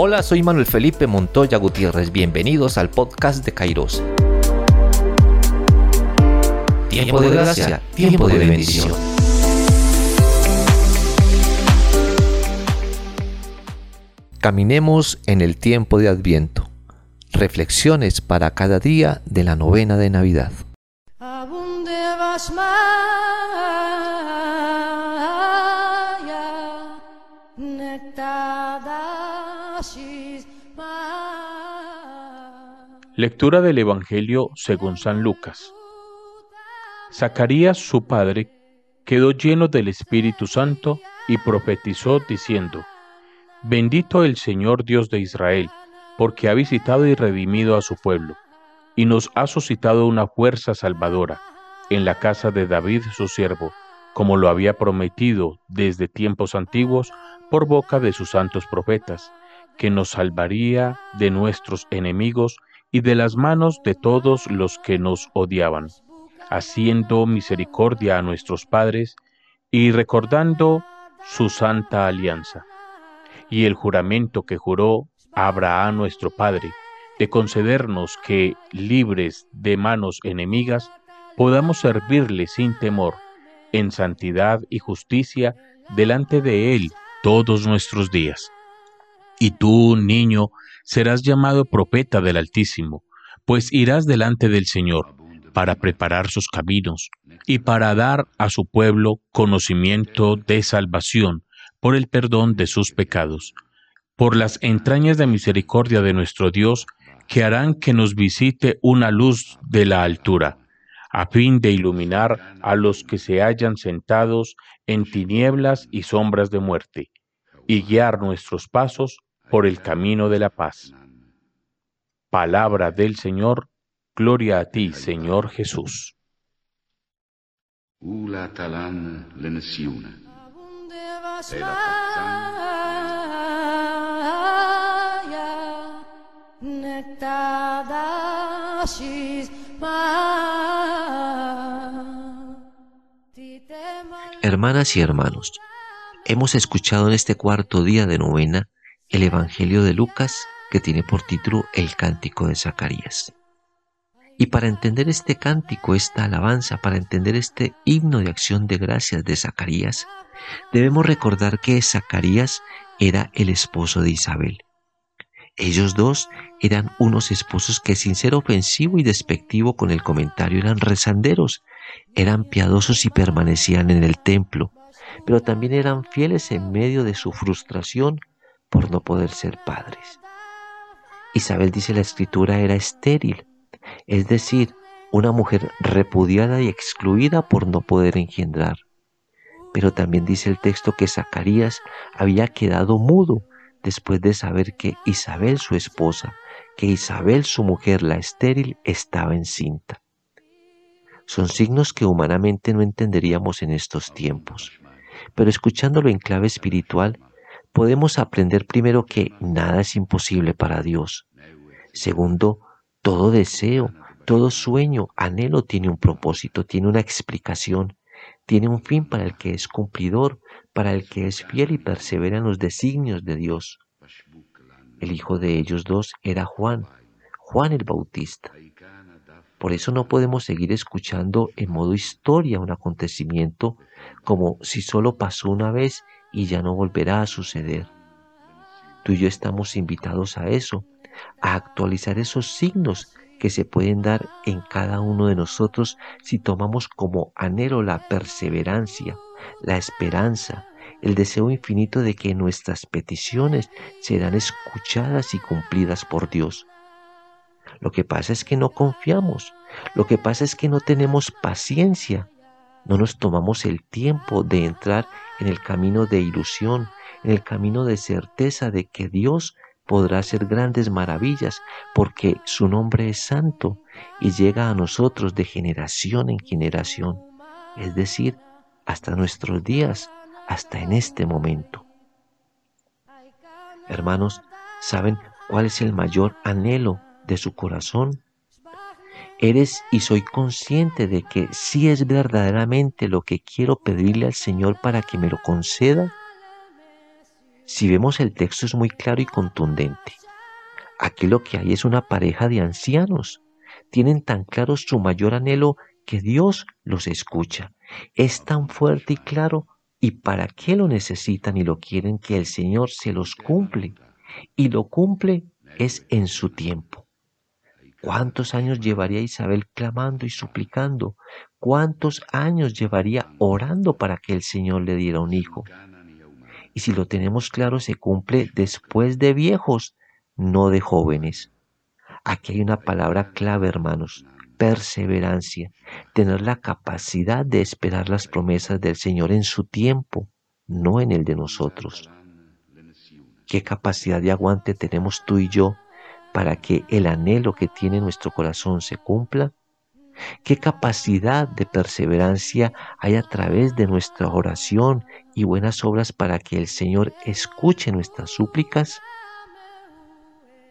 Hola, soy Manuel Felipe Montoya Gutiérrez. Bienvenidos al podcast de Kairos. Tiempo de gracia, tiempo de bendición. Caminemos en el tiempo de Adviento. Reflexiones para cada día de la novena de Navidad. Lectura del Evangelio según San Lucas. Zacarías, su padre, quedó lleno del Espíritu Santo y profetizó diciendo, Bendito el Señor Dios de Israel, porque ha visitado y redimido a su pueblo, y nos ha suscitado una fuerza salvadora en la casa de David su siervo, como lo había prometido desde tiempos antiguos por boca de sus santos profetas, que nos salvaría de nuestros enemigos y de las manos de todos los que nos odiaban, haciendo misericordia a nuestros padres y recordando su santa alianza, y el juramento que juró Abraham nuestro Padre, de concedernos que, libres de manos enemigas, podamos servirle sin temor, en santidad y justicia, delante de Él todos nuestros días. Y tú, niño, serás llamado profeta del Altísimo, pues irás delante del Señor para preparar sus caminos y para dar a su pueblo conocimiento de salvación por el perdón de sus pecados, por las entrañas de misericordia de nuestro Dios, que harán que nos visite una luz de la altura, a fin de iluminar a los que se hallan sentados en tinieblas y sombras de muerte, y guiar nuestros pasos por el camino de la paz. Palabra del Señor, gloria a ti, Señor Jesús. Hermanas y hermanos, hemos escuchado en este cuarto día de novena el Evangelio de Lucas que tiene por título El Cántico de Zacarías. Y para entender este cántico, esta alabanza, para entender este himno de acción de gracias de Zacarías, debemos recordar que Zacarías era el esposo de Isabel. Ellos dos eran unos esposos que sin ser ofensivo y despectivo con el comentario eran rezanderos, eran piadosos y permanecían en el templo, pero también eran fieles en medio de su frustración por no poder ser padres. Isabel, dice la escritura, era estéril, es decir, una mujer repudiada y excluida por no poder engendrar. Pero también dice el texto que Zacarías había quedado mudo después de saber que Isabel, su esposa, que Isabel, su mujer, la estéril, estaba encinta. Son signos que humanamente no entenderíamos en estos tiempos, pero escuchándolo en clave espiritual, podemos aprender primero que nada es imposible para Dios. Segundo, todo deseo, todo sueño, anhelo tiene un propósito, tiene una explicación, tiene un fin para el que es cumplidor, para el que es fiel y persevera en los designios de Dios. El hijo de ellos dos era Juan, Juan el Bautista. Por eso no podemos seguir escuchando en modo historia un acontecimiento como si solo pasó una vez y ya no volverá a suceder. Tú y yo estamos invitados a eso, a actualizar esos signos que se pueden dar en cada uno de nosotros si tomamos como anhelo la perseverancia, la esperanza, el deseo infinito de que nuestras peticiones serán escuchadas y cumplidas por Dios. Lo que pasa es que no confiamos, lo que pasa es que no tenemos paciencia, no nos tomamos el tiempo de entrar en el camino de ilusión, en el camino de certeza de que Dios podrá hacer grandes maravillas porque su nombre es santo y llega a nosotros de generación en generación, es decir, hasta nuestros días, hasta en este momento. Hermanos, ¿saben cuál es el mayor anhelo de su corazón? Eres y soy consciente de que si es verdaderamente lo que quiero pedirle al Señor para que me lo conceda? Si vemos el texto es muy claro y contundente. Aquí lo que hay es una pareja de ancianos. Tienen tan claro su mayor anhelo que Dios los escucha. Es tan fuerte y claro y para qué lo necesitan y lo quieren que el Señor se los cumple. Y lo cumple es en su tiempo. ¿Cuántos años llevaría Isabel clamando y suplicando? ¿Cuántos años llevaría orando para que el Señor le diera un hijo? Y si lo tenemos claro, se cumple después de viejos, no de jóvenes. Aquí hay una palabra clave, hermanos, perseverancia, tener la capacidad de esperar las promesas del Señor en su tiempo, no en el de nosotros. ¿Qué capacidad de aguante tenemos tú y yo para que el anhelo que tiene nuestro corazón se cumpla? ¿Qué capacidad de perseverancia hay a través de nuestra oración y buenas obras para que el Señor escuche nuestras súplicas?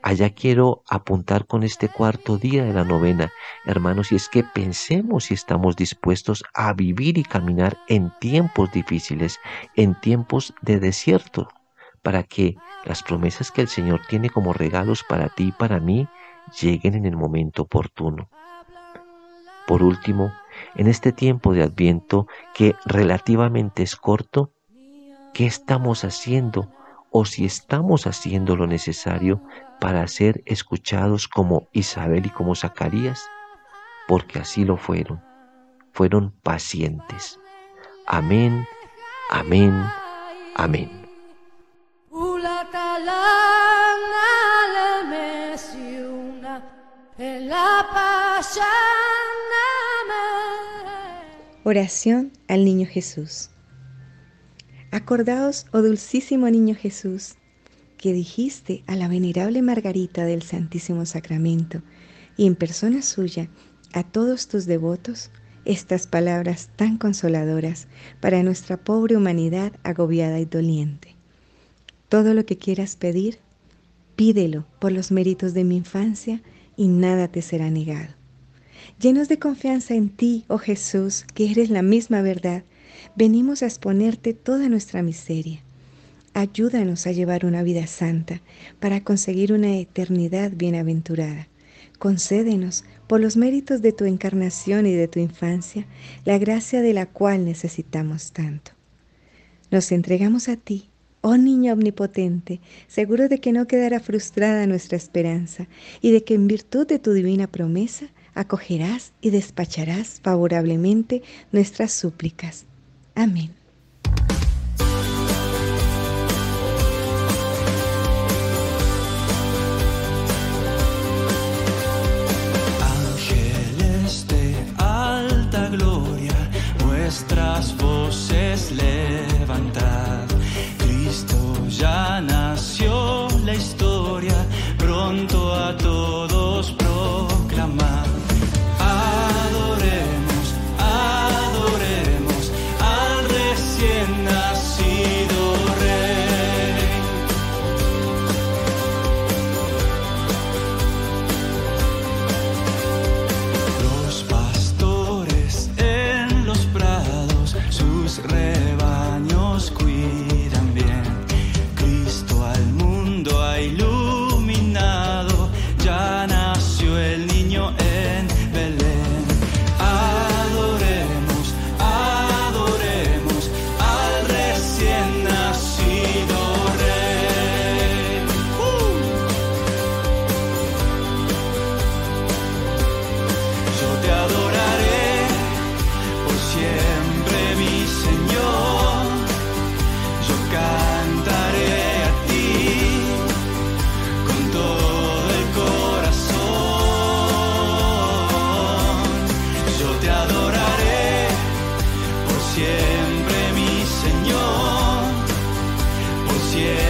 Allá quiero apuntar con este cuarto día de la novena, hermanos, y es que pensemos si estamos dispuestos a vivir y caminar en tiempos difíciles, en tiempos de desierto, para que las promesas que el Señor tiene como regalos para ti y para mí lleguen en el momento oportuno. Por último, en este tiempo de adviento que relativamente es corto, ¿qué estamos haciendo o si estamos haciendo lo necesario para ser escuchados como Isabel y como Zacarías? Porque así lo fueron. Fueron pacientes. Amén, amén, amén. Oración al Niño Jesús. Acordaos, oh dulcísimo Niño Jesús, que dijiste a la venerable Margarita del Santísimo Sacramento y en persona suya a todos tus devotos estas palabras tan consoladoras para nuestra pobre humanidad agobiada y doliente. Todo lo que quieras pedir, pídelo por los méritos de mi infancia y nada te será negado. Llenos de confianza en ti, oh Jesús, que eres la misma verdad, venimos a exponerte toda nuestra miseria. Ayúdanos a llevar una vida santa para conseguir una eternidad bienaventurada. Concédenos, por los méritos de tu encarnación y de tu infancia, la gracia de la cual necesitamos tanto. Nos entregamos a ti, oh niño omnipotente, seguro de que no quedará frustrada nuestra esperanza y de que en virtud de tu divina promesa acogerás y despacharás favorablemente nuestras súplicas. Amén. Por